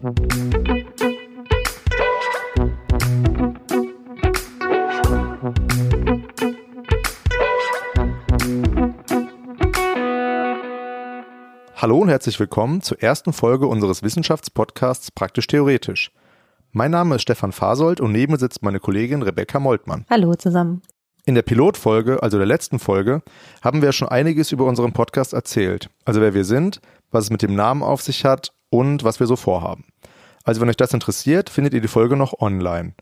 Hallo und herzlich willkommen zur ersten Folge unseres Wissenschaftspodcasts Praktisch Theoretisch. Mein Name ist Stefan Fasold und neben mir sitzt meine Kollegin Rebecca Moltmann. Hallo zusammen. In der Pilotfolge, also der letzten Folge, haben wir schon einiges über unseren Podcast erzählt. Also wer wir sind, was es mit dem Namen auf sich hat und was wir so vorhaben. Also wenn euch das interessiert, findet ihr die Folge noch online.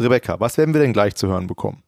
Rebecca, was werden wir denn gleich zu hören bekommen?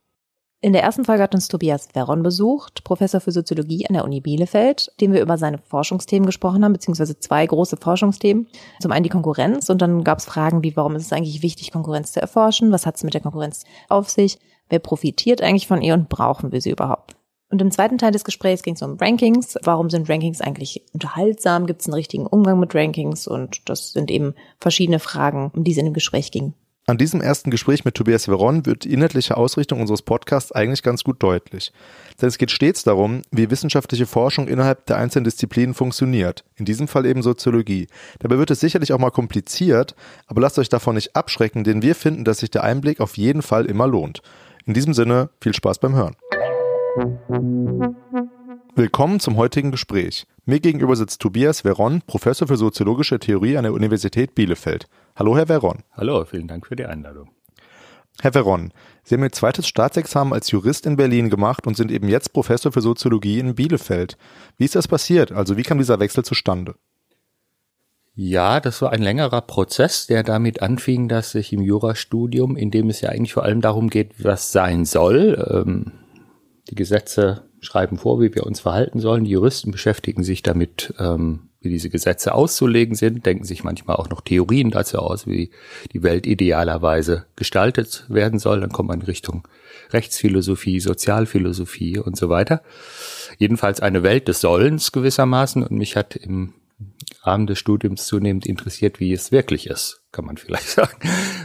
In der ersten Folge hat uns Tobias Veron besucht, Professor für Soziologie an der Uni Bielefeld, dem wir über seine Forschungsthemen gesprochen haben, beziehungsweise zwei große Forschungsthemen. Zum einen die Konkurrenz und dann gab es Fragen wie, warum ist es eigentlich wichtig, Konkurrenz zu erforschen? Was hat es mit der Konkurrenz auf sich? Wer profitiert eigentlich von ihr und brauchen wir sie überhaupt? Und im zweiten Teil des Gesprächs ging es um Rankings. Warum sind Rankings eigentlich unterhaltsam? Gibt es einen richtigen Umgang mit Rankings? Und das sind eben verschiedene Fragen, um die es in dem Gespräch ging. An diesem ersten Gespräch mit Tobias Veron wird die inhaltliche Ausrichtung unseres Podcasts eigentlich ganz gut deutlich. Denn es geht stets darum, wie wissenschaftliche Forschung innerhalb der einzelnen Disziplinen funktioniert. In diesem Fall eben Soziologie. Dabei wird es sicherlich auch mal kompliziert, aber lasst euch davon nicht abschrecken, denn wir finden, dass sich der Einblick auf jeden Fall immer lohnt. In diesem Sinne, viel Spaß beim Hören. Willkommen zum heutigen Gespräch. Mir gegenüber sitzt Tobias Veron, Professor für soziologische Theorie an der Universität Bielefeld. Hallo, Herr Veron. Hallo, vielen Dank für die Einladung. Herr Veron, Sie haben Ihr zweites Staatsexamen als Jurist in Berlin gemacht und sind eben jetzt Professor für Soziologie in Bielefeld. Wie ist das passiert? Also wie kam dieser Wechsel zustande? Ja, das war ein längerer Prozess, der damit anfing, dass ich im Jurastudium, in dem es ja eigentlich vor allem darum geht, was sein soll, ähm, die Gesetze schreiben vor, wie wir uns verhalten sollen. Die Juristen beschäftigen sich damit, ähm, wie diese Gesetze auszulegen sind, denken sich manchmal auch noch Theorien dazu aus, wie die Welt idealerweise gestaltet werden soll. Dann kommt man in Richtung Rechtsphilosophie, Sozialphilosophie und so weiter. Jedenfalls eine Welt des Sollens gewissermaßen. Und mich hat im Rahmen des Studiums zunehmend interessiert, wie es wirklich ist, kann man vielleicht sagen.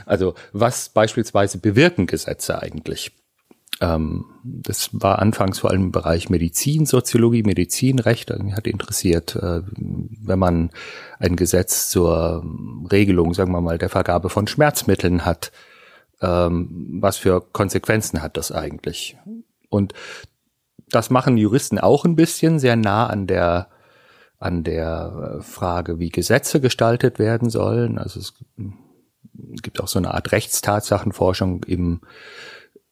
Also was beispielsweise bewirken Gesetze eigentlich? Ähm, das war anfangs vor allem im Bereich Medizin, Soziologie, Medizinrecht. Also mich hat interessiert, äh, wenn man ein Gesetz zur Regelung, sagen wir mal, der Vergabe von Schmerzmitteln hat, ähm, was für Konsequenzen hat das eigentlich? Und das machen Juristen auch ein bisschen, sehr nah an der an der äh, Frage, wie Gesetze gestaltet werden sollen. Also es gibt auch so eine Art Rechtstatsachenforschung im,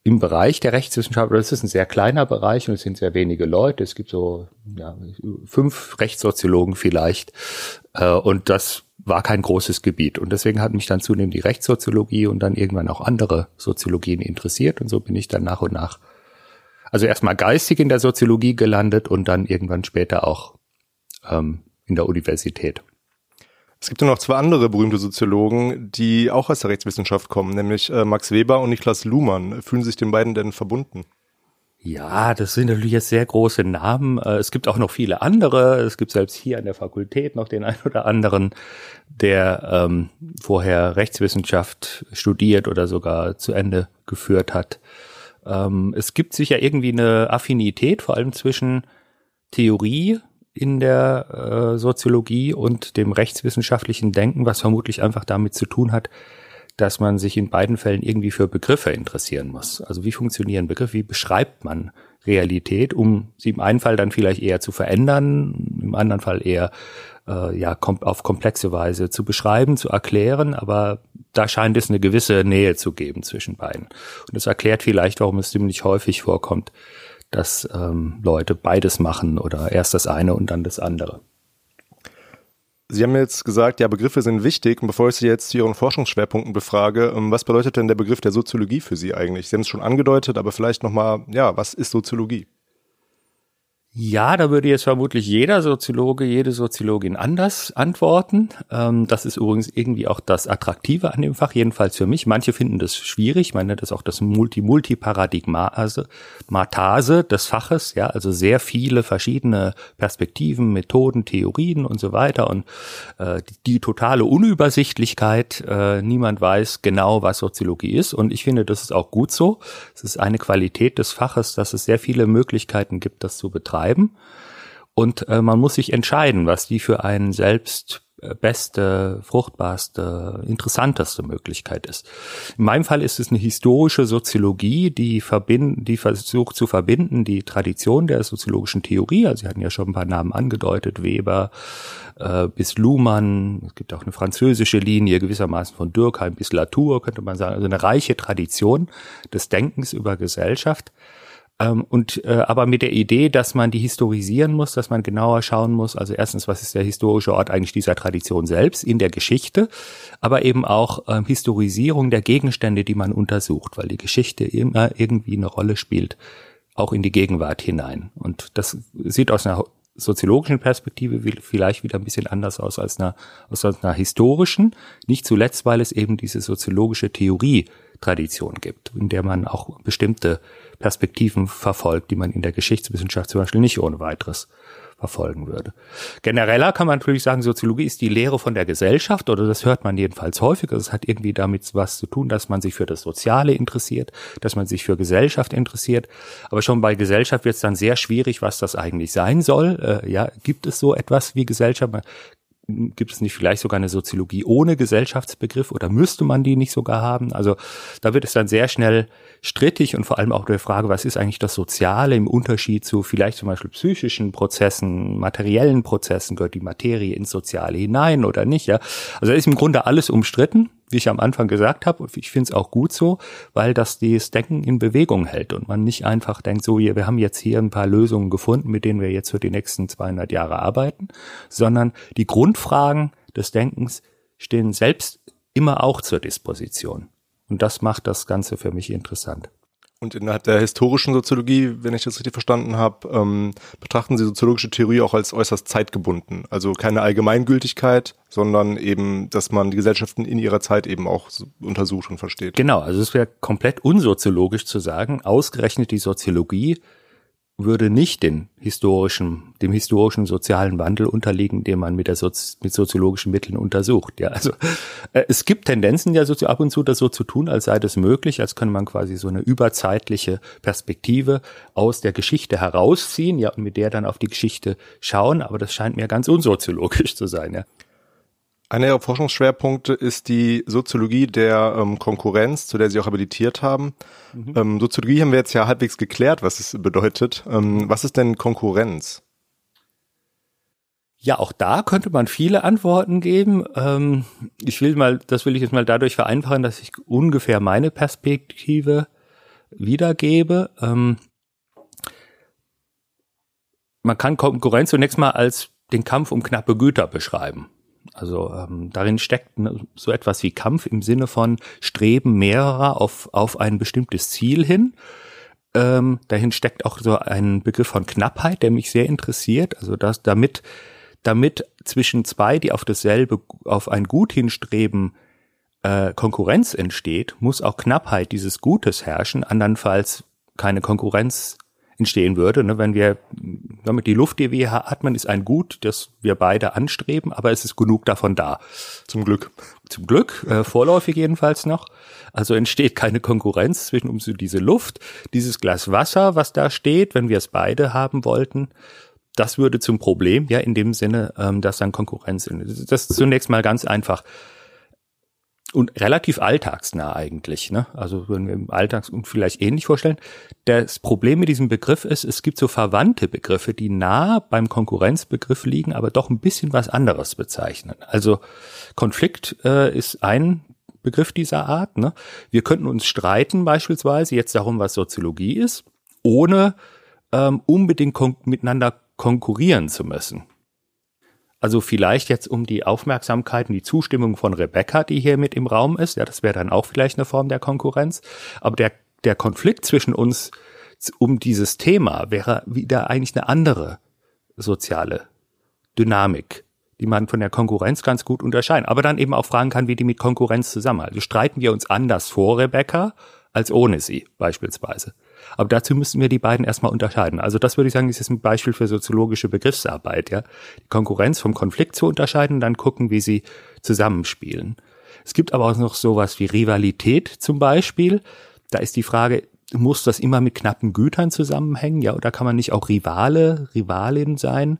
im Bereich der Rechtswissenschaft. Das ist ein sehr kleiner Bereich und es sind sehr wenige Leute. Es gibt so ja, fünf Rechtssoziologen vielleicht. Äh, und das war kein großes Gebiet. Und deswegen hat mich dann zunehmend die Rechtssoziologie und dann irgendwann auch andere Soziologien interessiert. Und so bin ich dann nach und nach, also erstmal geistig in der Soziologie gelandet und dann irgendwann später auch ähm, in der Universität. Es gibt ja noch zwei andere berühmte Soziologen, die auch aus der Rechtswissenschaft kommen, nämlich äh, Max Weber und Niklas Luhmann. Fühlen sich den beiden denn verbunden? Ja, das sind natürlich jetzt sehr große Namen. Äh, es gibt auch noch viele andere. Es gibt selbst hier an der Fakultät noch den einen oder anderen, der ähm, vorher Rechtswissenschaft studiert oder sogar zu Ende geführt hat. Ähm, es gibt sicher irgendwie eine Affinität, vor allem zwischen Theorie in der äh, Soziologie und dem rechtswissenschaftlichen Denken, was vermutlich einfach damit zu tun hat, dass man sich in beiden Fällen irgendwie für Begriffe interessieren muss. Also wie funktionieren Begriffe, wie beschreibt man Realität, um sie im einen Fall dann vielleicht eher zu verändern, im anderen Fall eher äh, ja kom auf komplexe Weise zu beschreiben, zu erklären, aber da scheint es eine gewisse Nähe zu geben zwischen beiden. Und das erklärt vielleicht, warum es ziemlich häufig vorkommt, dass ähm, Leute beides machen oder erst das eine und dann das andere. Sie haben jetzt gesagt, ja, Begriffe sind wichtig. Und bevor ich Sie jetzt zu Ihren Forschungsschwerpunkten befrage, ähm, was bedeutet denn der Begriff der Soziologie für Sie eigentlich? Sie haben es schon angedeutet, aber vielleicht nochmal, ja, was ist Soziologie? Ja, da würde jetzt vermutlich jeder Soziologe, jede Soziologin anders antworten. Ähm, das ist übrigens irgendwie auch das Attraktive an dem Fach, jedenfalls für mich. Manche finden das schwierig, man nennt das auch das Multi-Multi-Paradigmase Matase des Faches, ja, also sehr viele verschiedene Perspektiven, Methoden, Theorien und so weiter und äh, die, die, totale Unübersichtlichkeit, äh, niemand weiß genau, was Soziologie ist und ich finde, das ist auch gut so. Es ist eine Qualität des Faches, dass es sehr viele Möglichkeiten gibt, das zu betreiben betreiben. Und äh, man muss sich entscheiden, was die für einen selbst beste, fruchtbarste, interessanteste Möglichkeit ist. In meinem Fall ist es eine historische Soziologie, die verbinden, die versucht zu verbinden die Tradition der soziologischen Theorie. Also Sie hatten ja schon ein paar Namen angedeutet, Weber äh, bis Luhmann. Es gibt auch eine französische Linie gewissermaßen von Durkheim bis Latour, könnte man sagen. Also eine reiche Tradition des Denkens über Gesellschaft ähm, und äh, aber mit der Idee, dass man die historisieren muss, dass man genauer schauen muss. Also erstens, was ist der historische Ort eigentlich dieser Tradition selbst in der Geschichte, aber eben auch ähm, Historisierung der Gegenstände, die man untersucht, weil die Geschichte immer irgendwie eine Rolle spielt, auch in die Gegenwart hinein. Und das sieht aus einer soziologischen Perspektive vielleicht wieder ein bisschen anders aus als einer, aus einer historischen. Nicht zuletzt, weil es eben diese soziologische Theorie-Tradition gibt, in der man auch bestimmte Perspektiven verfolgt, die man in der Geschichtswissenschaft zum Beispiel nicht ohne weiteres verfolgen würde. Genereller kann man natürlich sagen, Soziologie ist die Lehre von der Gesellschaft oder das hört man jedenfalls häufiger. Es hat irgendwie damit was zu tun, dass man sich für das Soziale interessiert, dass man sich für Gesellschaft interessiert. Aber schon bei Gesellschaft wird es dann sehr schwierig, was das eigentlich sein soll. Äh, ja, gibt es so etwas wie Gesellschaft? Gibt es nicht vielleicht sogar eine Soziologie ohne Gesellschaftsbegriff oder müsste man die nicht sogar haben? Also da wird es dann sehr schnell strittig und vor allem auch der Frage, was ist eigentlich das Soziale im Unterschied zu vielleicht zum Beispiel psychischen Prozessen, materiellen Prozessen, gehört die Materie ins Soziale hinein oder nicht? Ja, also da ist im Grunde alles umstritten wie ich am Anfang gesagt habe, ich finde es auch gut so, weil das das Denken in Bewegung hält und man nicht einfach denkt, so, wir haben jetzt hier ein paar Lösungen gefunden, mit denen wir jetzt für die nächsten 200 Jahre arbeiten, sondern die Grundfragen des Denkens stehen selbst immer auch zur Disposition. Und das macht das Ganze für mich interessant. Und innerhalb der historischen Soziologie, wenn ich das richtig verstanden habe, ähm, betrachten Sie soziologische Theorie auch als äußerst zeitgebunden. Also keine Allgemeingültigkeit, sondern eben, dass man die Gesellschaften in ihrer Zeit eben auch untersucht und versteht. Genau, also es wäre komplett unsoziologisch zu sagen, ausgerechnet die Soziologie würde nicht den historischen, dem historischen sozialen Wandel unterliegen, den man mit der Sozi mit soziologischen Mitteln untersucht. Ja, also äh, es gibt Tendenzen ja so ab und zu das so zu tun, als sei das möglich, als könne man quasi so eine überzeitliche Perspektive aus der Geschichte herausziehen, ja, und mit der dann auf die Geschichte schauen. Aber das scheint mir ganz unsoziologisch zu sein. Ja. Einer ihrer Forschungsschwerpunkte ist die Soziologie der ähm, Konkurrenz, zu der Sie auch habilitiert haben. Mhm. Ähm, Soziologie haben wir jetzt ja halbwegs geklärt, was es bedeutet. Ähm, was ist denn Konkurrenz? Ja, auch da könnte man viele Antworten geben. Ähm, ich will mal, das will ich jetzt mal dadurch vereinfachen, dass ich ungefähr meine Perspektive wiedergebe. Ähm, man kann Konkurrenz zunächst mal als den Kampf um knappe Güter beschreiben. Also ähm, darin steckt so etwas wie Kampf im Sinne von Streben mehrerer auf, auf ein bestimmtes Ziel hin. Ähm, dahin steckt auch so ein Begriff von Knappheit, der mich sehr interessiert. Also dass damit, damit zwischen zwei, die auf dasselbe, auf ein Gut hinstreben, äh, Konkurrenz entsteht, muss auch Knappheit dieses Gutes herrschen. Andernfalls keine Konkurrenz entstehen würde. Ne? Wenn wir, damit die Luft, die wir atmen, ist ein Gut, das wir beide anstreben, aber es ist genug davon da. Zum Glück. Zum Glück, äh, vorläufig jedenfalls noch. Also entsteht keine Konkurrenz zwischen uns und diese Luft, dieses Glas Wasser, was da steht, wenn wir es beide haben wollten. Das würde zum Problem, ja, in dem Sinne, ähm, dass dann Konkurrenz ist. Das ist zunächst mal ganz einfach und relativ alltagsnah eigentlich. Ne? Also wenn wir im Alltags und vielleicht ähnlich vorstellen. Das Problem mit diesem Begriff ist, es gibt so verwandte Begriffe, die nah beim Konkurrenzbegriff liegen, aber doch ein bisschen was anderes bezeichnen. Also Konflikt äh, ist ein Begriff dieser Art. Ne? Wir könnten uns streiten beispielsweise jetzt darum, was Soziologie ist, ohne ähm, unbedingt kon miteinander konkurrieren zu müssen. Also vielleicht jetzt um die Aufmerksamkeit und die Zustimmung von Rebecca, die hier mit im Raum ist. Ja, das wäre dann auch vielleicht eine Form der Konkurrenz. Aber der, der Konflikt zwischen uns um dieses Thema wäre wieder eigentlich eine andere soziale Dynamik, die man von der Konkurrenz ganz gut unterscheiden. Aber dann eben auch fragen kann, wie die mit Konkurrenz zusammen. Also streiten wir uns anders vor Rebecca als ohne sie beispielsweise. Aber dazu müssen wir die beiden erstmal unterscheiden. Also das würde ich sagen, ist jetzt ein Beispiel für soziologische Begriffsarbeit, ja. Die Konkurrenz vom Konflikt zu unterscheiden, dann gucken, wie sie zusammenspielen. Es gibt aber auch noch sowas wie Rivalität zum Beispiel. Da ist die Frage, muss das immer mit knappen Gütern zusammenhängen, ja, oder kann man nicht auch Rivale, Rivalin sein?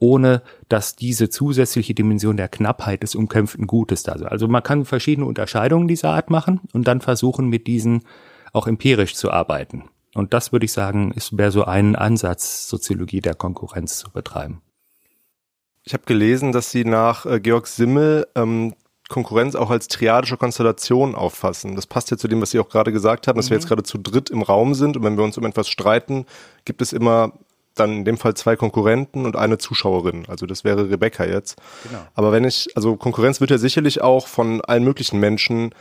ohne dass diese zusätzliche Dimension der Knappheit des umkämpften Gutes da ist. Also man kann verschiedene Unterscheidungen dieser Art machen und dann versuchen, mit diesen auch empirisch zu arbeiten. Und das würde ich sagen, ist wäre so ein Ansatz, Soziologie der Konkurrenz zu betreiben. Ich habe gelesen, dass Sie nach äh, Georg Simmel ähm, Konkurrenz auch als triadische Konstellation auffassen. Das passt ja zu dem, was Sie auch gerade gesagt haben, dass mhm. wir jetzt gerade zu dritt im Raum sind und wenn wir uns um etwas streiten, gibt es immer dann in dem Fall zwei Konkurrenten und eine Zuschauerin. Also das wäre Rebecca jetzt. Genau. Aber wenn ich, also Konkurrenz wird ja sicherlich auch von allen möglichen Menschen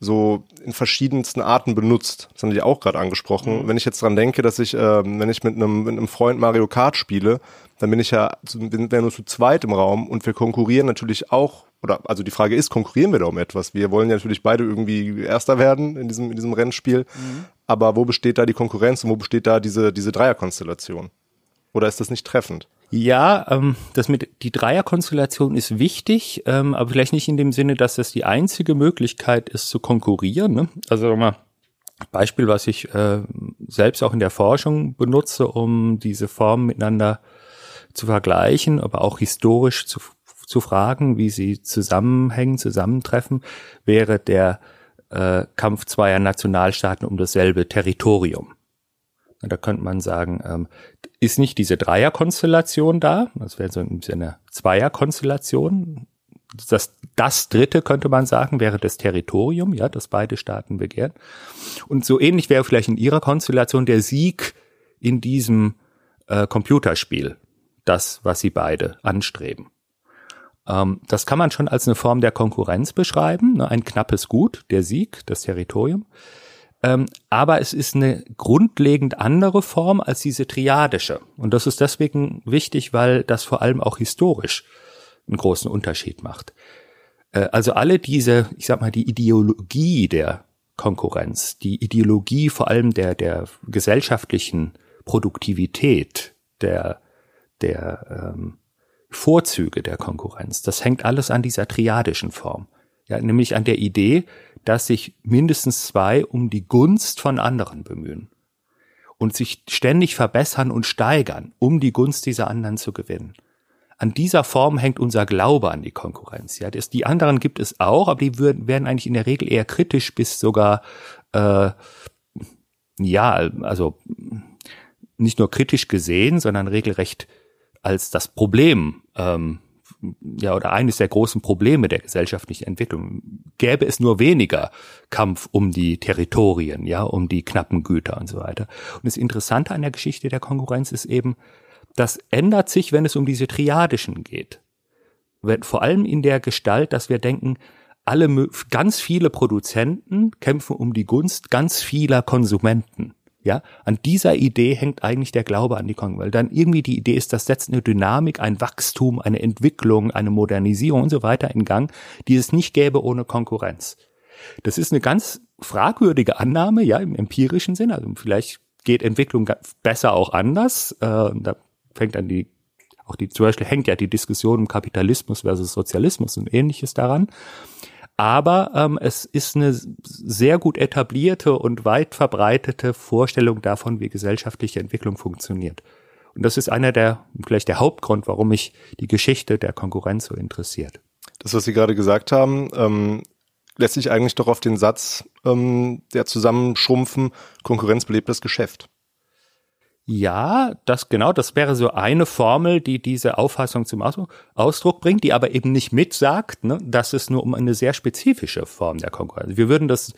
so in verschiedensten Arten benutzt. Das haben die auch gerade angesprochen. Mhm. Wenn ich jetzt dran denke, dass ich, äh, wenn ich mit einem, mit einem Freund Mario Kart spiele, dann bin ich ja, wir nur zu zweit im Raum und wir konkurrieren natürlich auch, oder also die Frage ist, konkurrieren wir da um etwas? Wir wollen ja natürlich beide irgendwie Erster werden in diesem, in diesem Rennspiel. Mhm. Aber wo besteht da die Konkurrenz und wo besteht da diese, diese Dreierkonstellation? Oder ist das nicht treffend? Ja, ähm, das mit die Dreierkonstellation ist wichtig, ähm, aber vielleicht nicht in dem Sinne, dass das die einzige Möglichkeit ist zu konkurrieren. Ne? Also mal Beispiel, was ich äh, selbst auch in der Forschung benutze, um diese Formen miteinander zu vergleichen, aber auch historisch zu, zu fragen, wie sie zusammenhängen, zusammentreffen, wäre der äh, Kampf zweier Nationalstaaten um dasselbe Territorium. Da könnte man sagen, ähm, ist nicht diese Dreierkonstellation da? Das wäre so eine Zweierkonstellation. Das, das dritte könnte man sagen, wäre das Territorium, ja, das beide Staaten begehren. Und so ähnlich wäre vielleicht in ihrer Konstellation der Sieg in diesem äh, Computerspiel, das, was sie beide anstreben. Ähm, das kann man schon als eine Form der Konkurrenz beschreiben, ne? ein knappes Gut, der Sieg, das Territorium. Ähm, aber es ist eine grundlegend andere Form als diese triadische. Und das ist deswegen wichtig, weil das vor allem auch historisch einen großen Unterschied macht. Äh, also alle diese, ich sag mal, die Ideologie der Konkurrenz, die Ideologie vor allem der, der gesellschaftlichen Produktivität, der, der ähm, Vorzüge der Konkurrenz, das hängt alles an dieser triadischen Form. Ja, nämlich an der Idee, dass sich mindestens zwei um die Gunst von anderen bemühen und sich ständig verbessern und steigern, um die Gunst dieser anderen zu gewinnen. An dieser Form hängt unser Glaube an die Konkurrenz. Ja, das, die anderen gibt es auch, aber die würden, werden eigentlich in der Regel eher kritisch bis sogar äh, ja, also nicht nur kritisch gesehen, sondern regelrecht als das Problem ähm, ja, oder eines der großen Probleme der gesellschaftlichen Entwicklung. Gäbe es nur weniger Kampf um die Territorien, ja, um die knappen Güter und so weiter. Und das Interessante an der Geschichte der Konkurrenz ist eben, das ändert sich, wenn es um diese Triadischen geht. Vor allem in der Gestalt, dass wir denken, alle, ganz viele Produzenten kämpfen um die Gunst ganz vieler Konsumenten. Ja, an dieser Idee hängt eigentlich der Glaube an die Kongo, weil dann irgendwie die Idee ist, das setzt eine Dynamik, ein Wachstum, eine Entwicklung, eine Modernisierung und so weiter in Gang, die es nicht gäbe ohne Konkurrenz. Das ist eine ganz fragwürdige Annahme, ja, im empirischen Sinn. Also vielleicht geht Entwicklung besser auch anders. Äh, da fängt dann die, auch die, zum Beispiel hängt ja die Diskussion um Kapitalismus versus Sozialismus und ähnliches daran. Aber ähm, es ist eine sehr gut etablierte und weit verbreitete Vorstellung davon, wie gesellschaftliche Entwicklung funktioniert. Und das ist einer der, vielleicht der Hauptgrund, warum mich die Geschichte der Konkurrenz so interessiert. Das, was Sie gerade gesagt haben, ähm, lässt sich eigentlich doch auf den Satz ähm, der Zusammenschrumpfen, Konkurrenz belebt das Geschäft. Ja, das genau, das wäre so eine Formel, die diese Auffassung zum Ausdruck bringt, die aber eben nicht mitsagt, ne, dass es nur um eine sehr spezifische Form der Konkurrenz. Wir würden das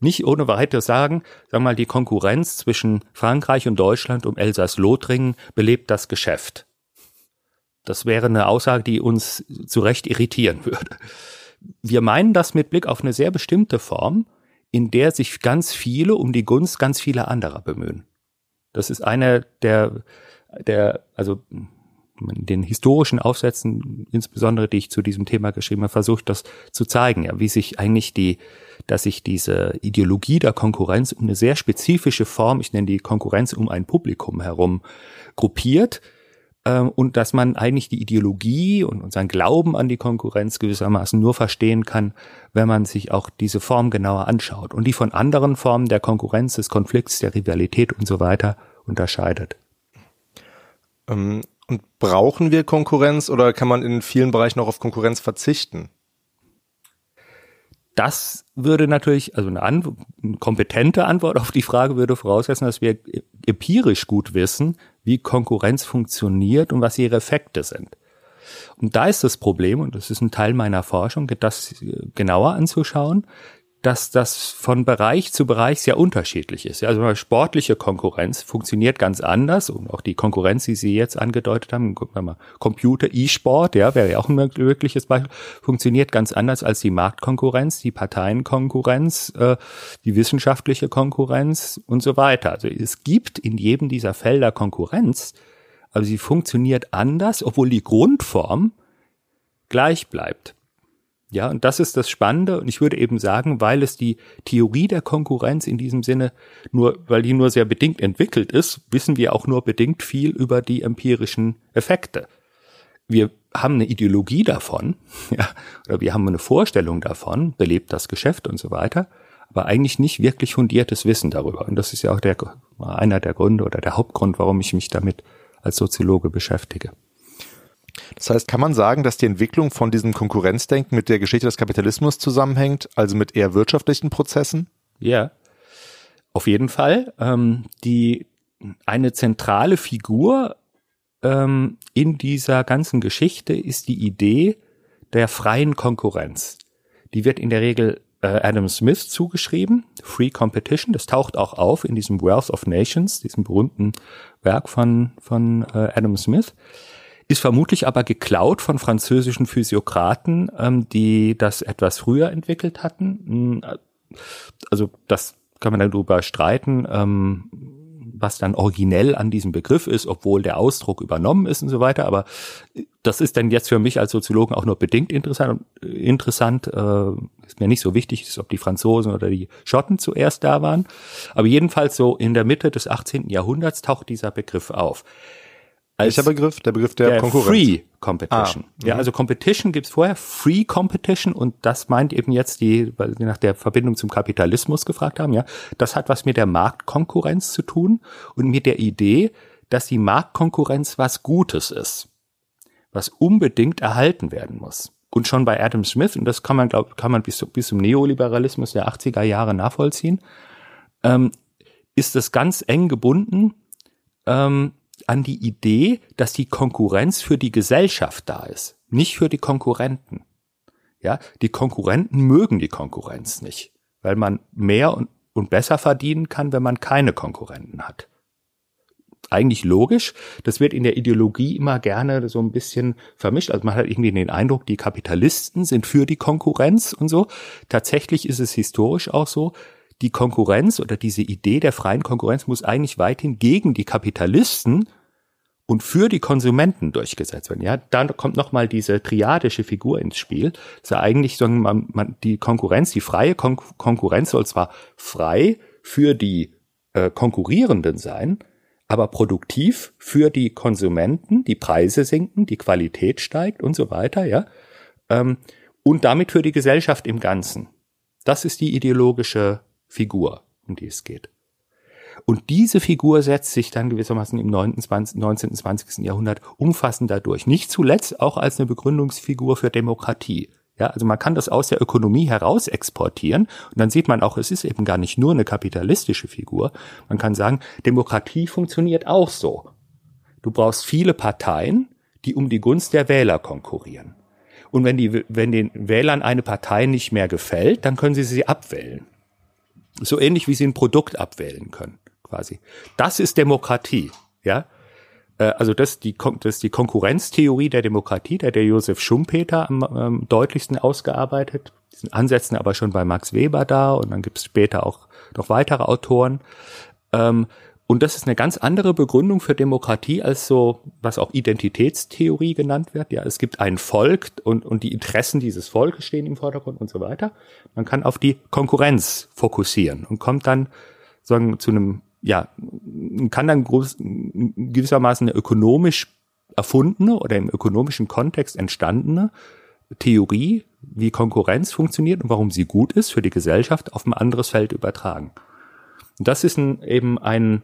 nicht ohne weiteres sagen, sagen wir mal, die Konkurrenz zwischen Frankreich und Deutschland um Elsass-Lothringen belebt das Geschäft. Das wäre eine Aussage, die uns zu Recht irritieren würde. Wir meinen das mit Blick auf eine sehr bestimmte Form, in der sich ganz viele um die Gunst ganz vieler anderer bemühen. Das ist einer der, der, also den historischen Aufsätzen, insbesondere die ich zu diesem Thema geschrieben habe, versucht das zu zeigen, ja, wie sich eigentlich die, dass sich diese Ideologie der Konkurrenz um eine sehr spezifische Form, ich nenne die Konkurrenz um ein Publikum herum, gruppiert ähm, und dass man eigentlich die Ideologie und unseren Glauben an die Konkurrenz gewissermaßen nur verstehen kann, wenn man sich auch diese Form genauer anschaut und die von anderen Formen der Konkurrenz, des Konflikts, der Rivalität und so weiter unterscheidet. Ähm, Und brauchen wir Konkurrenz oder kann man in vielen Bereichen auch auf Konkurrenz verzichten? Das würde natürlich, also eine, an, eine kompetente Antwort auf die Frage würde voraussetzen, dass wir empirisch gut wissen, wie Konkurrenz funktioniert und was ihre Effekte sind. Und da ist das Problem, und das ist ein Teil meiner Forschung, das genauer anzuschauen, dass das von Bereich zu Bereich sehr unterschiedlich ist. Also sportliche Konkurrenz funktioniert ganz anders und auch die Konkurrenz, die Sie jetzt angedeutet haben, gucken wir mal, Computer, E-Sport, ja, wäre ja auch ein mögliches Beispiel, funktioniert ganz anders als die Marktkonkurrenz, die Parteienkonkurrenz, äh, die wissenschaftliche Konkurrenz und so weiter. Also es gibt in jedem dieser Felder Konkurrenz, aber sie funktioniert anders, obwohl die Grundform gleich bleibt. Ja, und das ist das Spannende. Und ich würde eben sagen, weil es die Theorie der Konkurrenz in diesem Sinne nur, weil die nur sehr bedingt entwickelt ist, wissen wir auch nur bedingt viel über die empirischen Effekte. Wir haben eine Ideologie davon, ja, oder wir haben eine Vorstellung davon, belebt das Geschäft und so weiter, aber eigentlich nicht wirklich fundiertes Wissen darüber. Und das ist ja auch der, einer der Gründe oder der Hauptgrund, warum ich mich damit als Soziologe beschäftige. Das heißt, kann man sagen, dass die Entwicklung von diesem Konkurrenzdenken mit der Geschichte des Kapitalismus zusammenhängt, also mit eher wirtschaftlichen Prozessen? Ja, auf jeden Fall. Ähm, die eine zentrale Figur ähm, in dieser ganzen Geschichte ist die Idee der freien Konkurrenz. Die wird in der Regel äh, Adam Smith zugeschrieben, Free Competition. Das taucht auch auf in diesem Wealth of Nations, diesem berühmten Werk von, von äh, Adam Smith ist vermutlich aber geklaut von französischen Physiokraten, ähm, die das etwas früher entwickelt hatten. Hm, also das kann man darüber streiten, ähm, was dann originell an diesem Begriff ist, obwohl der Ausdruck übernommen ist und so weiter. Aber das ist dann jetzt für mich als Soziologen auch nur bedingt interessant. Interessant äh, ist mir nicht so wichtig, ob die Franzosen oder die Schotten zuerst da waren. Aber jedenfalls so in der Mitte des 18. Jahrhunderts taucht dieser Begriff auf. Welcher Begriff? Der Begriff der, der Konkurrenz. Free Competition. Ah, ja, mhm. also Competition gibt's vorher, Free Competition und das meint eben jetzt die, weil Sie nach der Verbindung zum Kapitalismus gefragt haben, ja, das hat was mit der Marktkonkurrenz zu tun und mit der Idee, dass die Marktkonkurrenz was Gutes ist, was unbedingt erhalten werden muss. Und schon bei Adam Smith, und das kann man, glaube kann man bis, bis zum Neoliberalismus der 80er Jahre nachvollziehen, ähm, ist es ganz eng gebunden ähm, an die Idee, dass die Konkurrenz für die Gesellschaft da ist, nicht für die Konkurrenten. Ja, die Konkurrenten mögen die Konkurrenz nicht, weil man mehr und, und besser verdienen kann, wenn man keine Konkurrenten hat. Eigentlich logisch. Das wird in der Ideologie immer gerne so ein bisschen vermischt. Also man hat irgendwie den Eindruck, die Kapitalisten sind für die Konkurrenz und so. Tatsächlich ist es historisch auch so, die Konkurrenz oder diese Idee der freien Konkurrenz muss eigentlich weithin gegen die Kapitalisten und für die Konsumenten durchgesetzt werden. Ja, dann kommt nochmal diese triadische Figur ins Spiel. Das ist ja eigentlich so, man, man, die Konkurrenz, die freie Kon Konkurrenz soll zwar frei für die äh, Konkurrierenden sein, aber produktiv für die Konsumenten, die Preise sinken, die Qualität steigt und so weiter, ja, ähm, und damit für die Gesellschaft im Ganzen. Das ist die ideologische Figur, um die es geht. Und diese Figur setzt sich dann gewissermaßen im 19. 19. 20. Jahrhundert umfassend dadurch. Nicht zuletzt auch als eine Begründungsfigur für Demokratie. Ja, also man kann das aus der Ökonomie heraus exportieren und dann sieht man auch, es ist eben gar nicht nur eine kapitalistische Figur. Man kann sagen, Demokratie funktioniert auch so. Du brauchst viele Parteien, die um die Gunst der Wähler konkurrieren. Und wenn die, wenn den Wählern eine Partei nicht mehr gefällt, dann können sie sie abwählen. So ähnlich wie sie ein Produkt abwählen können, quasi. Das ist Demokratie, ja. Äh, also das ist, die, das ist die Konkurrenztheorie der Demokratie, der der Josef Schumpeter am ähm, deutlichsten ausgearbeitet. Die sind Ansätzen aber schon bei Max Weber da und dann gibt es später auch noch weitere Autoren. Ähm, und das ist eine ganz andere Begründung für Demokratie als so, was auch Identitätstheorie genannt wird. Ja, es gibt ein Volk und, und die Interessen dieses Volkes stehen im Vordergrund und so weiter. Man kann auf die Konkurrenz fokussieren und kommt dann sagen, zu einem, ja, kann dann groß, gewissermaßen eine ökonomisch erfundene oder im ökonomischen Kontext entstandene Theorie, wie Konkurrenz funktioniert und warum sie gut ist für die Gesellschaft, auf ein anderes Feld übertragen. Das ist ein, eben ein,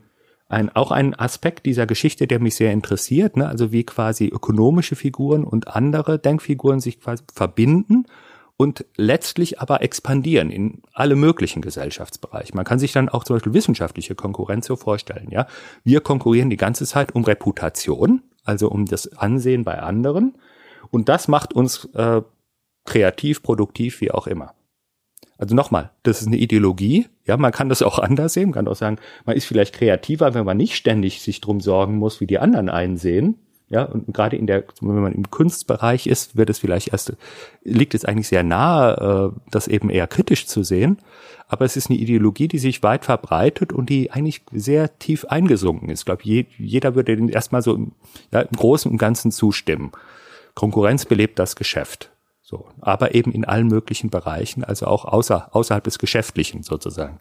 ein, auch ein Aspekt dieser Geschichte, der mich sehr interessiert, ne? also wie quasi ökonomische Figuren und andere Denkfiguren sich quasi verbinden und letztlich aber expandieren in alle möglichen Gesellschaftsbereiche. Man kann sich dann auch zum Beispiel wissenschaftliche Konkurrenz so vorstellen. Ja, wir konkurrieren die ganze Zeit um Reputation, also um das Ansehen bei anderen, und das macht uns äh, kreativ, produktiv, wie auch immer. Also nochmal, das ist eine Ideologie. Ja, man kann das auch anders sehen. Man kann auch sagen, man ist vielleicht kreativer, wenn man nicht ständig sich drum sorgen muss, wie die anderen einsehen. Ja, und gerade in der, wenn man im Kunstbereich ist, wird es vielleicht erst, liegt es eigentlich sehr nahe, äh, das eben eher kritisch zu sehen. Aber es ist eine Ideologie, die sich weit verbreitet und die eigentlich sehr tief eingesunken ist. Ich glaube, je, jeder würde den erstmal so ja, im Großen und Ganzen zustimmen. Konkurrenz belebt das Geschäft. So, aber eben in allen möglichen Bereichen, also auch außer, außerhalb des Geschäftlichen sozusagen.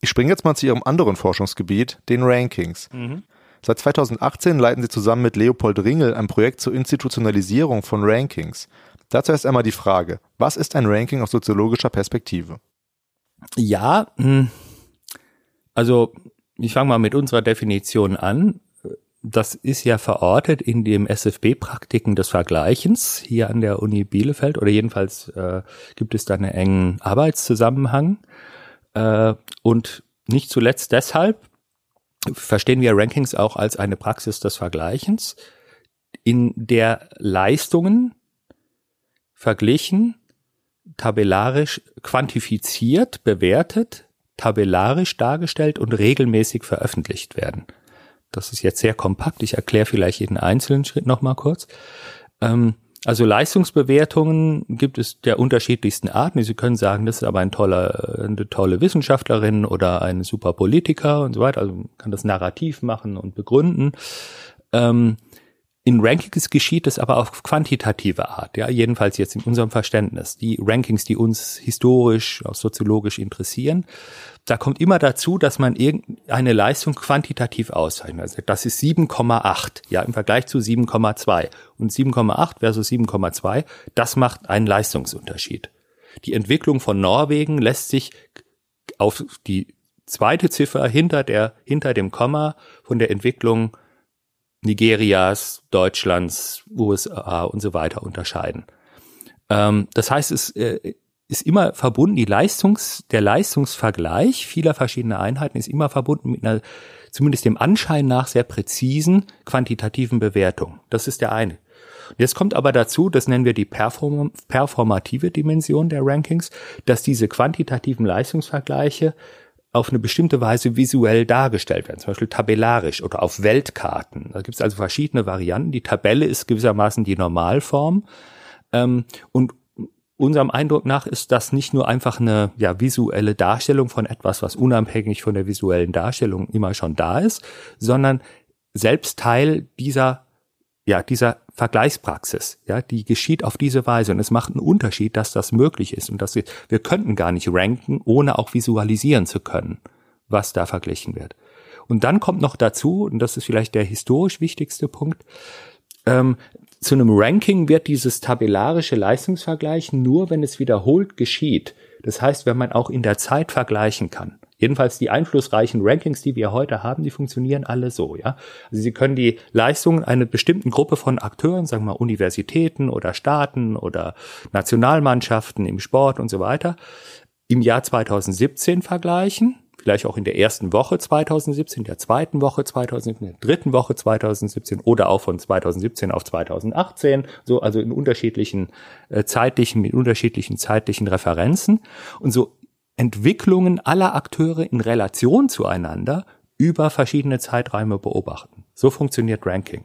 Ich springe jetzt mal zu Ihrem anderen Forschungsgebiet, den Rankings. Mhm. Seit 2018 leiten Sie zusammen mit Leopold Ringel ein Projekt zur Institutionalisierung von Rankings. Dazu erst einmal die Frage, was ist ein Ranking aus soziologischer Perspektive? Ja, hm, also ich fange mal mit unserer Definition an. Das ist ja verortet in dem SFB-Praktiken des Vergleichens hier an der Uni Bielefeld oder jedenfalls äh, gibt es da einen engen Arbeitszusammenhang. Äh, und nicht zuletzt deshalb, verstehen wir Rankings auch als eine Praxis des Vergleichens, in der Leistungen verglichen, tabellarisch quantifiziert, bewertet, tabellarisch dargestellt und regelmäßig veröffentlicht werden. Das ist jetzt sehr kompakt. Ich erkläre vielleicht jeden einzelnen Schritt nochmal kurz. Ähm, also Leistungsbewertungen gibt es der unterschiedlichsten Arten. Sie können sagen, das ist aber ein toller, eine tolle Wissenschaftlerin oder ein super Politiker und so weiter. Also man kann das narrativ machen und begründen. Ähm, in Rankings geschieht es aber auf quantitative Art, ja, jedenfalls jetzt in unserem Verständnis. Die Rankings, die uns historisch, auch soziologisch interessieren, da kommt immer dazu, dass man irgendeine Leistung quantitativ auszeichnet. Also das ist 7,8, ja, im Vergleich zu 7,2. Und 7,8 versus 7,2, das macht einen Leistungsunterschied. Die Entwicklung von Norwegen lässt sich auf die zweite Ziffer hinter der, hinter dem Komma von der Entwicklung Nigerias, Deutschlands, USA und so weiter unterscheiden. Ähm, das heißt, es äh, ist immer verbunden, die Leistungs, der Leistungsvergleich vieler verschiedener Einheiten ist immer verbunden mit einer, zumindest dem Anschein nach, sehr präzisen quantitativen Bewertung. Das ist der eine. Jetzt kommt aber dazu, das nennen wir die perform performative Dimension der Rankings, dass diese quantitativen Leistungsvergleiche auf eine bestimmte Weise visuell dargestellt werden, zum Beispiel tabellarisch oder auf Weltkarten. Da gibt es also verschiedene Varianten. Die Tabelle ist gewissermaßen die Normalform. Ähm, und unserem Eindruck nach ist das nicht nur einfach eine ja, visuelle Darstellung von etwas, was unabhängig von der visuellen Darstellung immer schon da ist, sondern selbst Teil dieser ja, dieser Vergleichspraxis, ja, die geschieht auf diese Weise und es macht einen Unterschied, dass das möglich ist und dass wir, wir könnten gar nicht ranken, ohne auch visualisieren zu können, was da verglichen wird. Und dann kommt noch dazu, und das ist vielleicht der historisch wichtigste Punkt, ähm, zu einem Ranking wird dieses tabellarische Leistungsvergleichen nur, wenn es wiederholt geschieht. Das heißt, wenn man auch in der Zeit vergleichen kann. Jedenfalls die einflussreichen Rankings, die wir heute haben, die funktionieren alle so, ja. Also Sie können die Leistungen einer bestimmten Gruppe von Akteuren, sagen wir mal Universitäten oder Staaten oder Nationalmannschaften im Sport und so weiter, im Jahr 2017 vergleichen, vielleicht auch in der ersten Woche 2017, der zweiten Woche 2017, der dritten Woche 2017 oder auch von 2017 auf 2018, so also in unterschiedlichen äh, zeitlichen, mit unterschiedlichen zeitlichen Referenzen. Und so Entwicklungen aller Akteure in Relation zueinander über verschiedene Zeiträume beobachten. So funktioniert Ranking.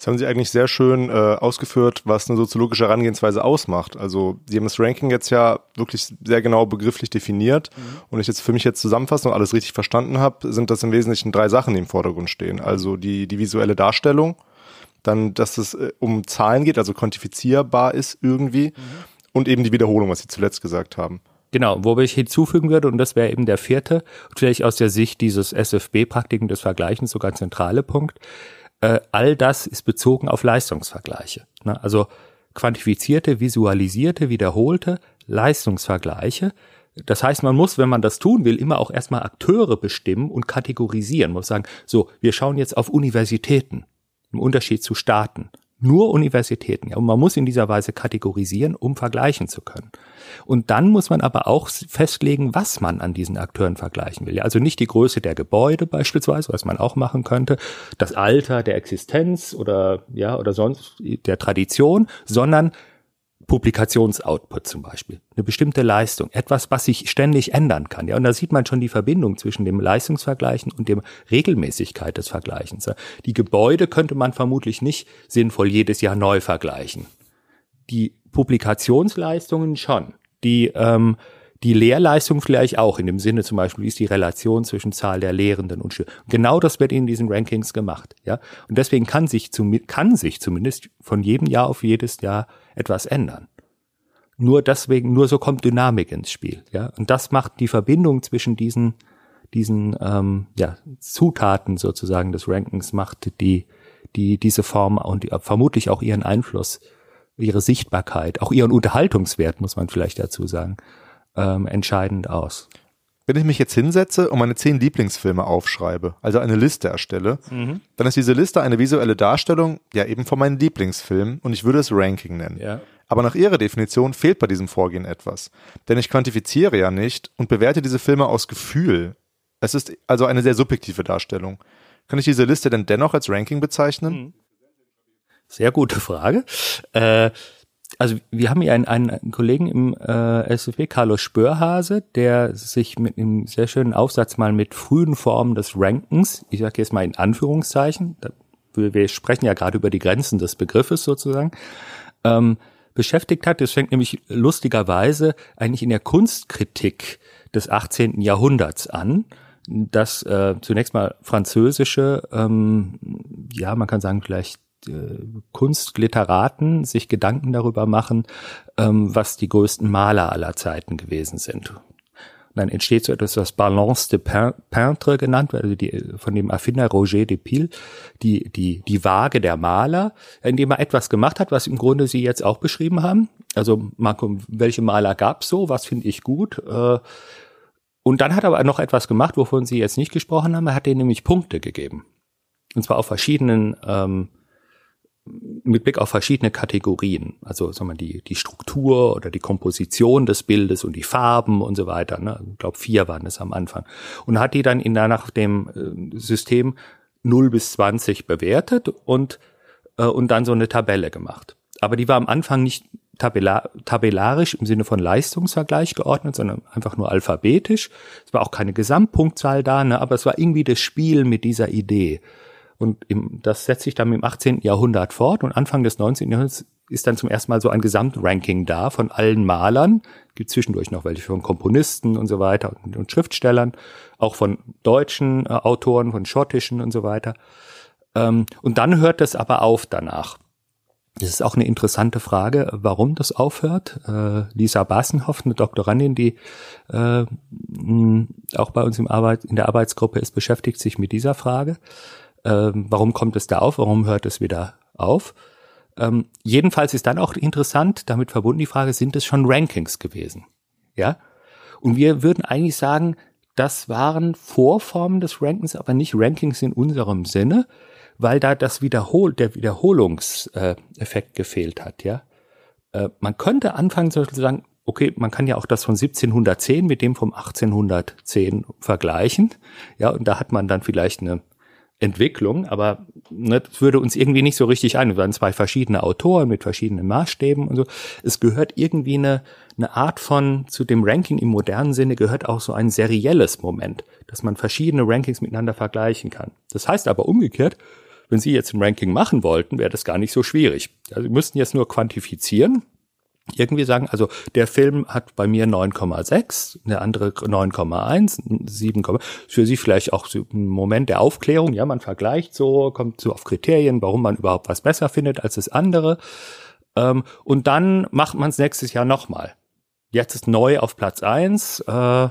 Das haben Sie eigentlich sehr schön äh, ausgeführt, was eine soziologische Herangehensweise ausmacht. Also Sie haben das Ranking jetzt ja wirklich sehr genau begrifflich definiert. Mhm. Und ich jetzt für mich jetzt zusammenfassen und alles richtig verstanden habe, sind das im Wesentlichen drei Sachen, die im Vordergrund stehen. Also die, die visuelle Darstellung, dann, dass es äh, um Zahlen geht, also quantifizierbar ist irgendwie, mhm. und eben die Wiederholung, was Sie zuletzt gesagt haben. Genau, wobei ich hinzufügen würde, und das wäre eben der vierte, vielleicht aus der Sicht dieses SFB-Praktiken des Vergleichens sogar zentrale Punkt. Äh, all das ist bezogen auf Leistungsvergleiche. Ne? Also quantifizierte, visualisierte, wiederholte Leistungsvergleiche das heißt, man muss, wenn man das tun will, immer auch erstmal Akteure bestimmen und kategorisieren. Man muss sagen, so, wir schauen jetzt auf Universitäten im Unterschied zu Staaten. Nur Universitäten. Ja, und man muss in dieser Weise kategorisieren, um vergleichen zu können. Und dann muss man aber auch festlegen, was man an diesen Akteuren vergleichen will. Ja, also nicht die Größe der Gebäude beispielsweise, was man auch machen könnte, das Alter der Existenz oder ja oder sonst der Tradition, sondern Publikationsoutput zum Beispiel, eine bestimmte Leistung, etwas, was sich ständig ändern kann. Ja, und da sieht man schon die Verbindung zwischen dem Leistungsvergleichen und dem Regelmäßigkeit des Vergleichens. Die Gebäude könnte man vermutlich nicht sinnvoll jedes Jahr neu vergleichen. Die Publikationsleistungen schon. Die ähm, die Lehrleistung vielleicht auch, in dem Sinne zum Beispiel, wie ist die Relation zwischen Zahl der Lehrenden und Schüler. Genau das wird in diesen Rankings gemacht, ja. Und deswegen kann sich, zum, kann sich zumindest von jedem Jahr auf jedes Jahr etwas ändern. Nur deswegen, nur so kommt Dynamik ins Spiel, ja. Und das macht die Verbindung zwischen diesen, diesen, ähm, ja, Zutaten sozusagen des Rankings macht die, die, diese Form und die, vermutlich auch ihren Einfluss, ihre Sichtbarkeit, auch ihren Unterhaltungswert, muss man vielleicht dazu sagen, ähm, entscheidend aus. Wenn ich mich jetzt hinsetze und meine zehn Lieblingsfilme aufschreibe, also eine Liste erstelle, mhm. dann ist diese Liste eine visuelle Darstellung, ja eben von meinen Lieblingsfilmen und ich würde es Ranking nennen. Ja. Aber nach ihrer Definition fehlt bei diesem Vorgehen etwas. Denn ich quantifiziere ja nicht und bewerte diese Filme aus Gefühl. Es ist also eine sehr subjektive Darstellung. Kann ich diese Liste denn dennoch als Ranking bezeichnen? Mhm. Sehr gute Frage. Äh, also wir haben hier einen, einen Kollegen im äh, SFB, Carlos Spörhase, der sich mit einem sehr schönen Aufsatz mal mit frühen Formen des Rankens, ich sage jetzt mal in Anführungszeichen, da, wir, wir sprechen ja gerade über die Grenzen des Begriffes sozusagen, ähm, beschäftigt hat. Das fängt nämlich lustigerweise eigentlich in der Kunstkritik des 18. Jahrhunderts an dass äh, zunächst mal französische, ähm, ja, man kann sagen vielleicht äh, Kunstliteraten sich Gedanken darüber machen, ähm, was die größten Maler aller Zeiten gewesen sind. Und dann entsteht so etwas, was Balance de Peintre genannt wird, also die, von dem Erfinder Roger de Pile, die, die, die Waage der Maler, indem er etwas gemacht hat, was im Grunde Sie jetzt auch beschrieben haben. Also, Marco, welche Maler gab's so? Was finde ich gut? Äh, und dann hat er aber noch etwas gemacht, wovon Sie jetzt nicht gesprochen haben. Er hat denen nämlich Punkte gegeben. Und zwar auf verschiedenen ähm, mit Blick auf verschiedene Kategorien, also sagen wir die die Struktur oder die Komposition des Bildes und die Farben und so weiter. Ne? Ich glaube vier waren es am Anfang und hat die dann in nach dem äh, System 0 bis 20 bewertet und äh, und dann so eine Tabelle gemacht. Aber die war am Anfang nicht tabellar, tabellarisch im Sinne von Leistungsvergleich geordnet, sondern einfach nur alphabetisch. Es war auch keine Gesamtpunktzahl da, ne? aber es war irgendwie das Spiel mit dieser Idee. Und im, das setzt sich dann im 18. Jahrhundert fort und Anfang des 19. Jahrhunderts ist dann zum ersten Mal so ein Gesamtranking da von allen Malern. Gibt zwischendurch noch welche von Komponisten und so weiter und, und Schriftstellern, auch von deutschen äh, Autoren, von schottischen und so weiter. Ähm, und dann hört es aber auf danach. Das ist auch eine interessante Frage, warum das aufhört. Äh, Lisa Basenhoff, eine Doktorandin, die äh, auch bei uns im Arbeit, in der Arbeitsgruppe ist, beschäftigt sich mit dieser Frage. Ähm, warum kommt es da auf? Warum hört es wieder auf? Ähm, jedenfalls ist dann auch interessant, damit verbunden die Frage, sind es schon Rankings gewesen? Ja? Und wir würden eigentlich sagen, das waren Vorformen des Rankings, aber nicht Rankings in unserem Sinne, weil da das Wiederhol der Wiederholungseffekt gefehlt hat, ja. Äh, man könnte anfangen zu sagen, okay, man kann ja auch das von 1710 mit dem vom 1810 vergleichen, ja, und da hat man dann vielleicht eine Entwicklung, aber ne, das würde uns irgendwie nicht so richtig ein. Wir waren zwei verschiedene Autoren mit verschiedenen Maßstäben und so. Es gehört irgendwie eine, eine Art von, zu dem Ranking im modernen Sinne gehört auch so ein serielles Moment, dass man verschiedene Rankings miteinander vergleichen kann. Das heißt aber umgekehrt, wenn Sie jetzt ein Ranking machen wollten, wäre das gar nicht so schwierig. Also Sie müssten jetzt nur quantifizieren, irgendwie sagen, also der Film hat bei mir 9,6, der andere 9,1, 7, für sie vielleicht auch so ein Moment der Aufklärung, ja, man vergleicht so, kommt so auf Kriterien, warum man überhaupt was besser findet als das andere. Ähm, und dann macht man es nächstes Jahr nochmal. Jetzt ist neu auf Platz eins, äh,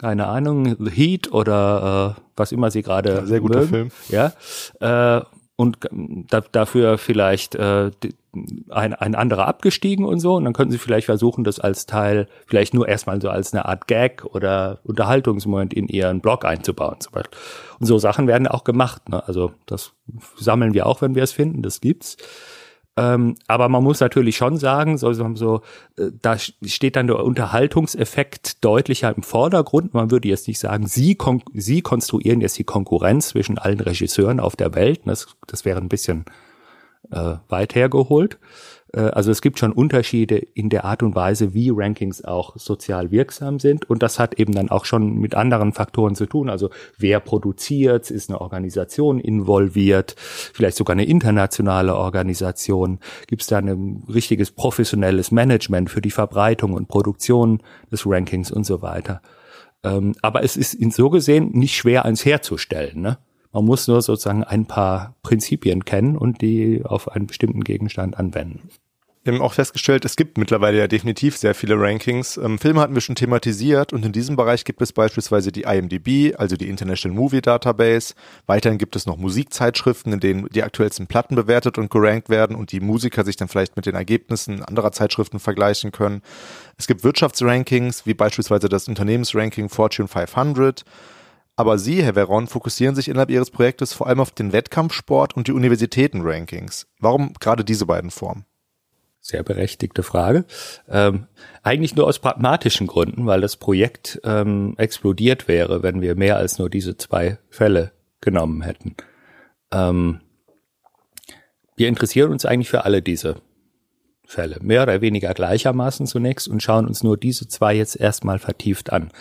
keine Ahnung, The Heat oder äh, was immer sie gerade. Ja, sehr guter mögen. Film. Ja. Äh, und da, dafür vielleicht äh, ein, ein anderer abgestiegen und so. Und dann könnten sie vielleicht versuchen, das als Teil, vielleicht nur erstmal so als eine Art Gag oder Unterhaltungsmoment in ihren Blog einzubauen zum Beispiel. Und so Sachen werden auch gemacht. Ne? Also das sammeln wir auch, wenn wir es finden, das gibt's. Ähm, aber man muss natürlich schon sagen, so, so, äh, da steht dann der Unterhaltungseffekt deutlicher im Vordergrund. Man würde jetzt nicht sagen, sie, kon sie konstruieren jetzt die Konkurrenz zwischen allen Regisseuren auf der Welt. Das, das wäre ein bisschen äh, weit hergeholt. Äh, also es gibt schon Unterschiede in der Art und Weise, wie Rankings auch sozial wirksam sind. Und das hat eben dann auch schon mit anderen Faktoren zu tun. Also wer produziert, ist eine Organisation involviert, vielleicht sogar eine internationale Organisation. Gibt es da ein richtiges professionelles Management für die Verbreitung und Produktion des Rankings und so weiter. Ähm, aber es ist in so gesehen nicht schwer, eins herzustellen. Ne? Man muss nur sozusagen ein paar Prinzipien kennen und die auf einen bestimmten Gegenstand anwenden. Haben auch festgestellt, es gibt mittlerweile ja definitiv sehr viele Rankings. Ähm, Filme hatten wir schon thematisiert und in diesem Bereich gibt es beispielsweise die IMDb, also die International Movie Database. Weiterhin gibt es noch Musikzeitschriften, in denen die aktuellsten Platten bewertet und gerankt werden und die Musiker sich dann vielleicht mit den Ergebnissen anderer Zeitschriften vergleichen können. Es gibt Wirtschaftsrankings, wie beispielsweise das Unternehmensranking Fortune 500. Aber Sie, Herr Veron, fokussieren sich innerhalb Ihres Projektes vor allem auf den Wettkampfsport und die Universitätenrankings. Warum gerade diese beiden Formen? Sehr berechtigte Frage. Ähm, eigentlich nur aus pragmatischen Gründen, weil das Projekt ähm, explodiert wäre, wenn wir mehr als nur diese zwei Fälle genommen hätten. Ähm, wir interessieren uns eigentlich für alle diese Fälle, mehr oder weniger gleichermaßen zunächst und schauen uns nur diese zwei jetzt erstmal vertieft an.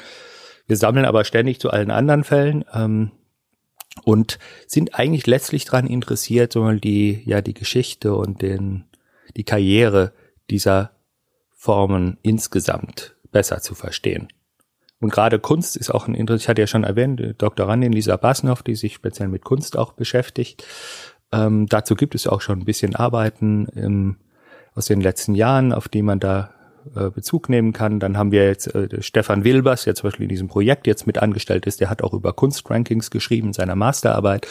Wir sammeln aber ständig zu allen anderen Fällen ähm, und sind eigentlich letztlich daran interessiert, so mal die, ja, die Geschichte und den, die Karriere dieser Formen insgesamt besser zu verstehen. Und gerade Kunst ist auch ein Interesse, ich hatte ja schon erwähnt, Doktorandin Lisa Basnoff, die sich speziell mit Kunst auch beschäftigt. Ähm, dazu gibt es auch schon ein bisschen Arbeiten im, aus den letzten Jahren, auf die man da äh, Bezug nehmen kann. Dann haben wir jetzt äh, Stefan Wilbers, der zum Beispiel in diesem Projekt jetzt mit angestellt ist, der hat auch über Kunstrankings geschrieben in seiner Masterarbeit.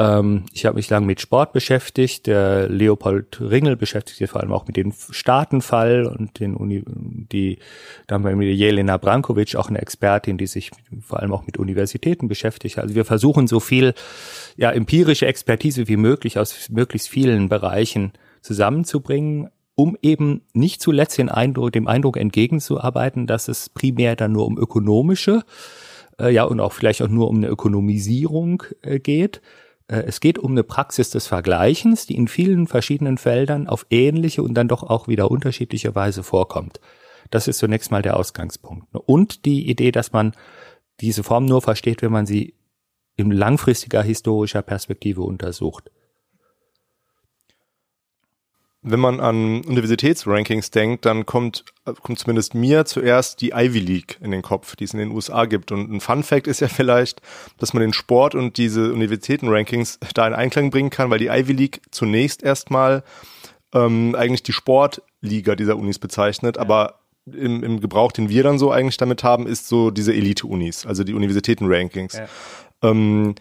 Ähm, ich habe mich lange mit Sport beschäftigt. Der Leopold Ringel beschäftigt sich vor allem auch mit dem Staatenfall und den Uni, die, da haben wir mit Jelena Brankovic auch eine Expertin, die sich vor allem auch mit Universitäten beschäftigt. Also wir versuchen so viel ja, empirische Expertise wie möglich aus möglichst vielen Bereichen zusammenzubringen, um eben nicht zuletzt den Eindruck, dem Eindruck entgegenzuarbeiten, dass es primär dann nur um ökonomische, äh, ja, und auch vielleicht auch nur um eine Ökonomisierung äh, geht. Äh, es geht um eine Praxis des Vergleichens, die in vielen verschiedenen Feldern auf ähnliche und dann doch auch wieder unterschiedliche Weise vorkommt. Das ist zunächst mal der Ausgangspunkt. Und die Idee, dass man diese Form nur versteht, wenn man sie in langfristiger historischer Perspektive untersucht wenn man an Universitätsrankings denkt, dann kommt, kommt zumindest mir zuerst die Ivy League in den Kopf, die es in den USA gibt. Und ein Fun Fact ist ja vielleicht, dass man den Sport und diese Universitätenrankings da in Einklang bringen kann, weil die Ivy League zunächst erstmal ähm, eigentlich die Sportliga dieser Unis bezeichnet, ja. aber im, im Gebrauch, den wir dann so eigentlich damit haben, ist so diese Elite-Unis, also die Universitäten-Rankings. Ja. Ähm,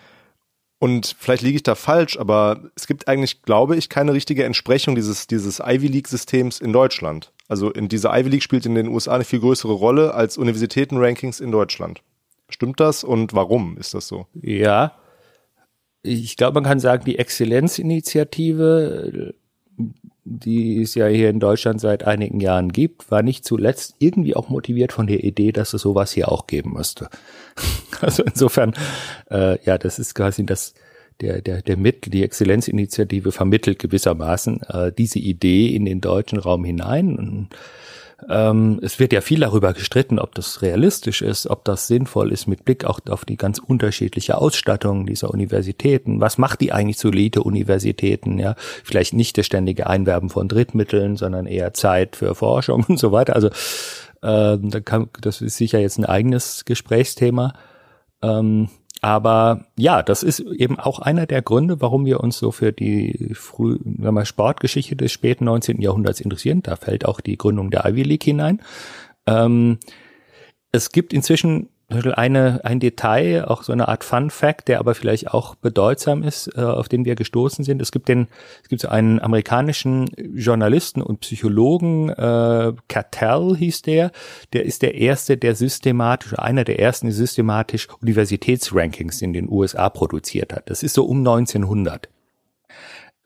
und vielleicht liege ich da falsch, aber es gibt eigentlich, glaube ich, keine richtige Entsprechung dieses, dieses Ivy League-Systems in Deutschland. Also in dieser Ivy League spielt in den USA eine viel größere Rolle als Universitäten-Rankings in Deutschland. Stimmt das und warum ist das so? Ja, ich glaube, man kann sagen, die Exzellenzinitiative die es ja hier in Deutschland seit einigen Jahren gibt, war nicht zuletzt irgendwie auch motiviert von der Idee, dass es sowas hier auch geben müsste. Also insofern, äh, ja, das ist quasi das, der, der, der Mittel, die Exzellenzinitiative vermittelt gewissermaßen äh, diese Idee in den deutschen Raum hinein. Und ähm, es wird ja viel darüber gestritten, ob das realistisch ist, ob das sinnvoll ist mit Blick auch auf die ganz unterschiedliche Ausstattung dieser Universitäten. Was macht die eigentlich zu Elite-Universitäten? Ja, vielleicht nicht das ständige Einwerben von Drittmitteln, sondern eher Zeit für Forschung und so weiter. Also äh, kann, das ist sicher jetzt ein eigenes Gesprächsthema. Ähm, aber ja, das ist eben auch einer der Gründe, warum wir uns so für die früh, wenn wir Sportgeschichte des späten 19. Jahrhunderts interessieren. Da fällt auch die Gründung der Ivy League hinein. Ähm, es gibt inzwischen eine, ein Detail, auch so eine Art Fun Fact, der aber vielleicht auch bedeutsam ist, äh, auf den wir gestoßen sind. Es gibt den, es gibt so einen amerikanischen Journalisten und Psychologen, äh, Cattell hieß der, der ist der erste, der systematisch, einer der ersten, die systematisch Universitätsrankings in den USA produziert hat. Das ist so um 1900.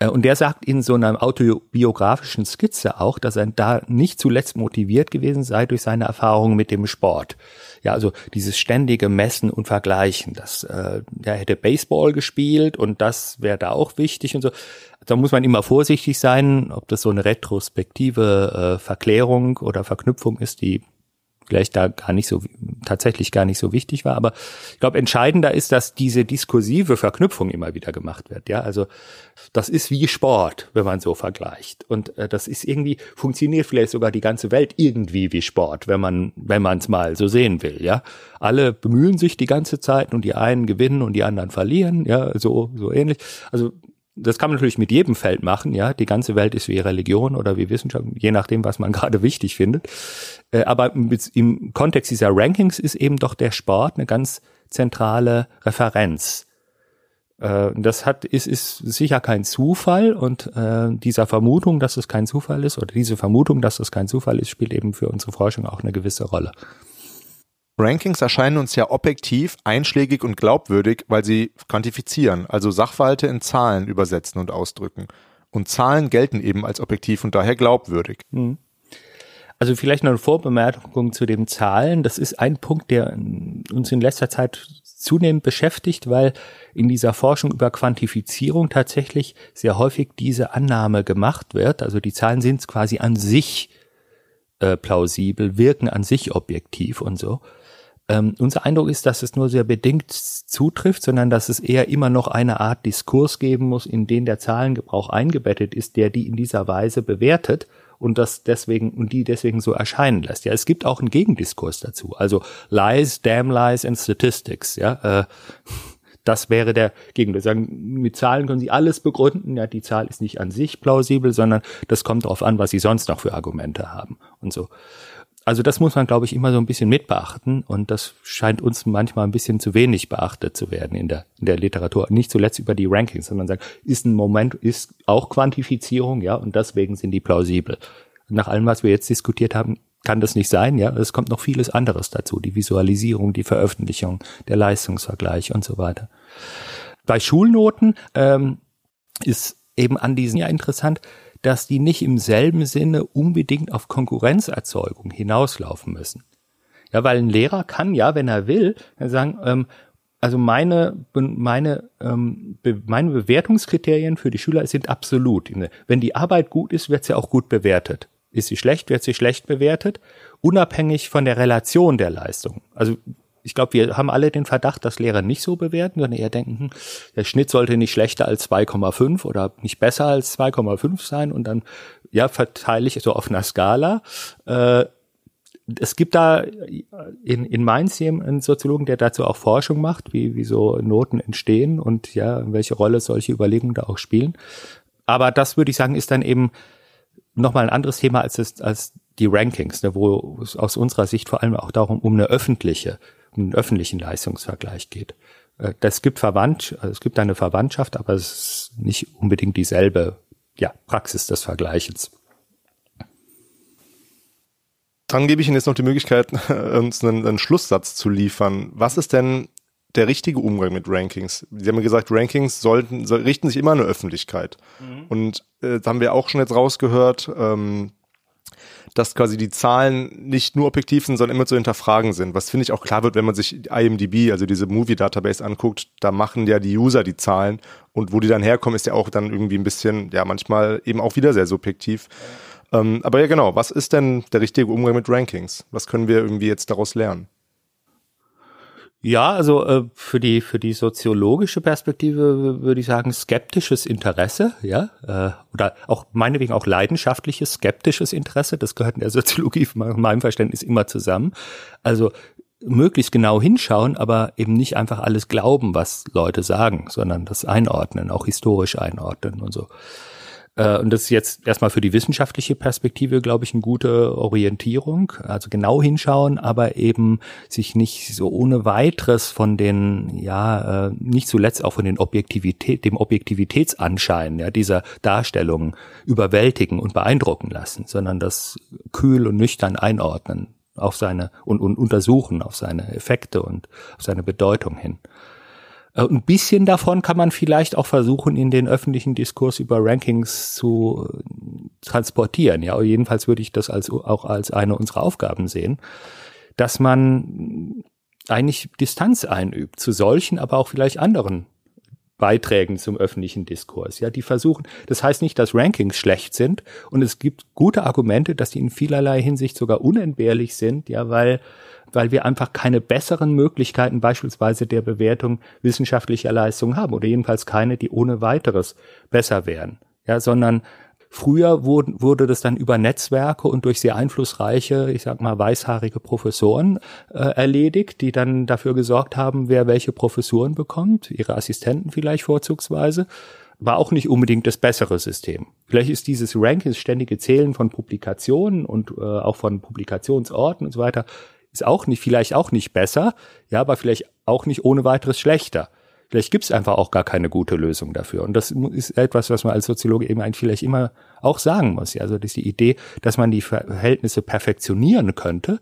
Äh, und der sagt in so einer autobiografischen Skizze auch, dass er da nicht zuletzt motiviert gewesen sei durch seine Erfahrungen mit dem Sport. Ja, also dieses ständige Messen und Vergleichen. Das, äh, der hätte Baseball gespielt und das wäre da auch wichtig und so. Da muss man immer vorsichtig sein, ob das so eine retrospektive äh, Verklärung oder Verknüpfung ist, die vielleicht da gar nicht so tatsächlich gar nicht so wichtig war, aber ich glaube entscheidender ist, dass diese diskursive Verknüpfung immer wieder gemacht wird. Ja, also das ist wie Sport, wenn man so vergleicht und äh, das ist irgendwie funktioniert vielleicht sogar die ganze Welt irgendwie wie Sport, wenn man wenn man es mal so sehen will. Ja, alle bemühen sich die ganze Zeit und die einen gewinnen und die anderen verlieren. Ja, so so ähnlich. Also das kann man natürlich mit jedem Feld machen, ja. Die ganze Welt ist wie Religion oder wie Wissenschaft, je nachdem, was man gerade wichtig findet. Äh, aber im Kontext dieser Rankings ist eben doch der Sport eine ganz zentrale Referenz. Äh, das hat, ist, ist sicher kein Zufall und äh, dieser Vermutung, dass es kein Zufall ist, oder diese Vermutung, dass es kein Zufall ist, spielt eben für unsere Forschung auch eine gewisse Rolle. Rankings erscheinen uns ja objektiv, einschlägig und glaubwürdig, weil sie quantifizieren, also Sachverhalte in Zahlen übersetzen und ausdrücken. Und Zahlen gelten eben als objektiv und daher glaubwürdig. Hm. Also vielleicht noch eine Vorbemerkung zu den Zahlen. Das ist ein Punkt, der uns in letzter Zeit zunehmend beschäftigt, weil in dieser Forschung über Quantifizierung tatsächlich sehr häufig diese Annahme gemacht wird. Also die Zahlen sind quasi an sich äh, plausibel, wirken an sich objektiv und so. Ähm, unser Eindruck ist, dass es nur sehr bedingt zutrifft, sondern dass es eher immer noch eine Art Diskurs geben muss, in den der Zahlengebrauch eingebettet ist, der die in dieser Weise bewertet und das deswegen und die deswegen so erscheinen lässt. Ja, es gibt auch einen Gegendiskurs dazu. Also Lies, Damn Lies and Statistics. Ja, äh, das wäre der Gegendiskurs. Sagen, mit Zahlen können Sie alles begründen. Ja, die Zahl ist nicht an sich plausibel, sondern das kommt darauf an, was Sie sonst noch für Argumente haben und so also das muss man, glaube ich, immer so ein bisschen mitbeachten und das scheint uns manchmal ein bisschen zu wenig beachtet zu werden in der, in der Literatur. Nicht zuletzt über die Rankings, sondern sagen, ist ein Moment, ist auch Quantifizierung, ja, und deswegen sind die plausibel. Nach allem, was wir jetzt diskutiert haben, kann das nicht sein, ja. Es kommt noch vieles anderes dazu, die Visualisierung, die Veröffentlichung, der Leistungsvergleich und so weiter. Bei Schulnoten ähm, ist eben an diesen ja interessant, dass die nicht im selben Sinne unbedingt auf Konkurrenzerzeugung hinauslaufen müssen. Ja, weil ein Lehrer kann ja, wenn er will, sagen, ähm, also meine, meine, ähm, meine Bewertungskriterien für die Schüler sind absolut. Wenn die Arbeit gut ist, wird sie auch gut bewertet. Ist sie schlecht, wird sie schlecht bewertet, unabhängig von der Relation der Leistung. Also ich glaube, wir haben alle den Verdacht, dass Lehrer nicht so bewerten, sondern eher denken, hm, der Schnitt sollte nicht schlechter als 2,5 oder nicht besser als 2,5 sein und dann ja verteile ich so auf einer Skala. Äh, es gibt da in, in Mainz einen Soziologen, der dazu auch Forschung macht, wie, wie so Noten entstehen und ja, welche Rolle solche Überlegungen da auch spielen. Aber das würde ich sagen, ist dann eben nochmal ein anderes Thema als, das, als die Rankings, ne, wo es aus unserer Sicht vor allem auch darum um eine öffentliche den öffentlichen Leistungsvergleich geht. Äh, das gibt Verwandt, also es gibt eine Verwandtschaft, aber es ist nicht unbedingt dieselbe ja, Praxis des Vergleichens. Dann gebe ich Ihnen jetzt noch die Möglichkeit, uns einen, einen Schlusssatz zu liefern. Was ist denn der richtige Umgang mit Rankings? Sie haben ja gesagt, Rankings sollten, richten sich immer an eine Öffentlichkeit. Mhm. Und äh, haben wir auch schon jetzt rausgehört, ähm, dass quasi die Zahlen nicht nur objektiv sind, sondern immer zu hinterfragen sind. Was finde ich auch klar wird, wenn man sich IMDb, also diese Movie Database anguckt, da machen ja die User die Zahlen und wo die dann herkommen, ist ja auch dann irgendwie ein bisschen, ja, manchmal eben auch wieder sehr subjektiv. Ähm, aber ja, genau, was ist denn der richtige Umgang mit Rankings? Was können wir irgendwie jetzt daraus lernen? Ja, also äh, für die für die soziologische Perspektive würde ich sagen skeptisches Interesse, ja, äh, oder auch meinetwegen auch leidenschaftliches skeptisches Interesse. Das gehört in der Soziologie in meinem Verständnis immer zusammen. Also möglichst genau hinschauen, aber eben nicht einfach alles glauben, was Leute sagen, sondern das einordnen, auch historisch einordnen und so. Äh, und das ist jetzt erstmal für die wissenschaftliche Perspektive, glaube ich, eine gute Orientierung. Also genau hinschauen, aber eben sich nicht so ohne weiteres von den, ja, äh, nicht zuletzt auch von den Objektivität, dem Objektivitätsanschein, ja, dieser Darstellung überwältigen und beeindrucken lassen, sondern das kühl und nüchtern einordnen auf seine und, und untersuchen auf seine Effekte und auf seine Bedeutung hin. Äh, ein bisschen davon kann man vielleicht auch versuchen, in den öffentlichen Diskurs über Rankings zu äh, transportieren. Ja, jedenfalls würde ich das als, auch als eine unserer Aufgaben sehen, dass man eigentlich Distanz einübt zu solchen, aber auch vielleicht anderen Beiträgen zum öffentlichen Diskurs. Ja, die versuchen, das heißt nicht, dass Rankings schlecht sind und es gibt gute Argumente, dass die in vielerlei Hinsicht sogar unentbehrlich sind, ja, weil weil wir einfach keine besseren Möglichkeiten beispielsweise der Bewertung wissenschaftlicher Leistungen haben oder jedenfalls keine, die ohne weiteres besser wären. Ja, sondern Früher wurde, wurde das dann über Netzwerke und durch sehr einflussreiche, ich sag mal, weißhaarige Professoren äh, erledigt, die dann dafür gesorgt haben, wer welche Professuren bekommt, ihre Assistenten vielleicht vorzugsweise. War auch nicht unbedingt das bessere System. Vielleicht ist dieses Ranking, das ständige Zählen von Publikationen und äh, auch von Publikationsorten und so weiter, ist auch nicht, vielleicht auch nicht besser, ja, aber vielleicht auch nicht ohne weiteres schlechter. Vielleicht gibt es einfach auch gar keine gute Lösung dafür. Und das ist etwas, was man als Soziologe eben eigentlich vielleicht immer auch sagen muss. Ja, also dass die Idee, dass man die Verhältnisse perfektionieren könnte,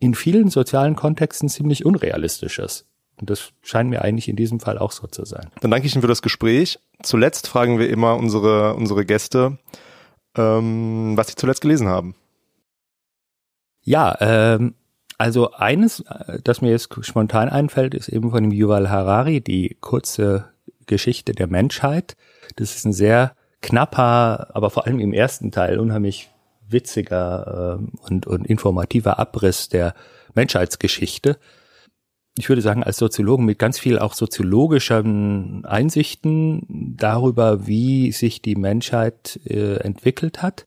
in vielen sozialen Kontexten ziemlich unrealistisch ist. Und das scheint mir eigentlich in diesem Fall auch so zu sein. Dann danke ich Ihnen für das Gespräch. Zuletzt fragen wir immer unsere, unsere Gäste, ähm, was sie zuletzt gelesen haben. Ja, ähm, also eines, äh, das mir jetzt spontan einfällt, ist eben von dem Yuval Harari die kurze Geschichte der Menschheit. Das ist ein sehr knapper, aber vor allem im ersten Teil unheimlich witziger äh, und, und informativer Abriss der Menschheitsgeschichte. Ich würde sagen, als Soziologen mit ganz viel auch soziologischen Einsichten darüber, wie sich die Menschheit äh, entwickelt hat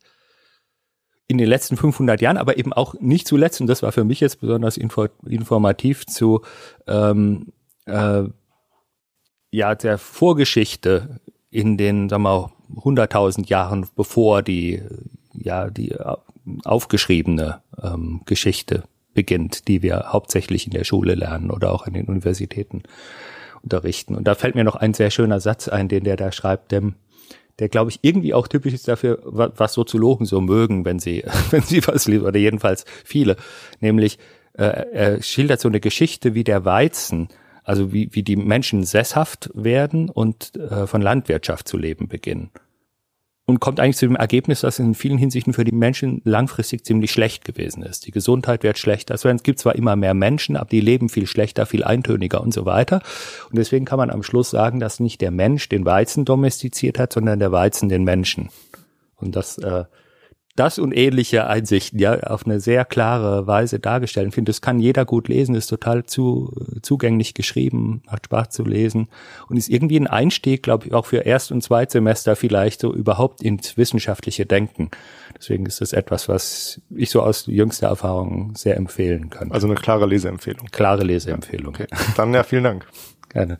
in den letzten 500 Jahren, aber eben auch nicht zuletzt, und das war für mich jetzt besonders info informativ zu ähm, äh, ja der Vorgeschichte in den sagen wir 100.000 Jahren bevor die ja die aufgeschriebene ähm, Geschichte beginnt, die wir hauptsächlich in der Schule lernen oder auch an den Universitäten unterrichten. Und da fällt mir noch ein sehr schöner Satz ein, den der da schreibt, dem der glaube ich irgendwie auch typisch ist dafür, was Soziologen so mögen, wenn sie, wenn sie was lesen, oder jedenfalls viele. Nämlich, äh, er schildert so eine Geschichte wie der Weizen, also wie, wie die Menschen sesshaft werden und äh, von Landwirtschaft zu leben beginnen und kommt eigentlich zu dem Ergebnis, dass es in vielen Hinsichten für die Menschen langfristig ziemlich schlecht gewesen ist. Die Gesundheit wird schlechter. Also es gibt zwar immer mehr Menschen, aber die leben viel schlechter, viel eintöniger und so weiter. Und deswegen kann man am Schluss sagen, dass nicht der Mensch den Weizen domestiziert hat, sondern der Weizen den Menschen. Und das äh, das und ähnliche Einsichten ja auf eine sehr klare Weise dargestellt. Ich finde, das kann jeder gut lesen, ist total zu, zugänglich geschrieben, macht Spaß zu lesen und ist irgendwie ein Einstieg, glaube ich, auch für Erst- und Zweitsemester vielleicht so überhaupt ins wissenschaftliche Denken. Deswegen ist das etwas, was ich so aus jüngster Erfahrung sehr empfehlen kann. Also eine klare Leseempfehlung. Klare Leseempfehlung. Okay. Dann ja, vielen Dank. Gerne.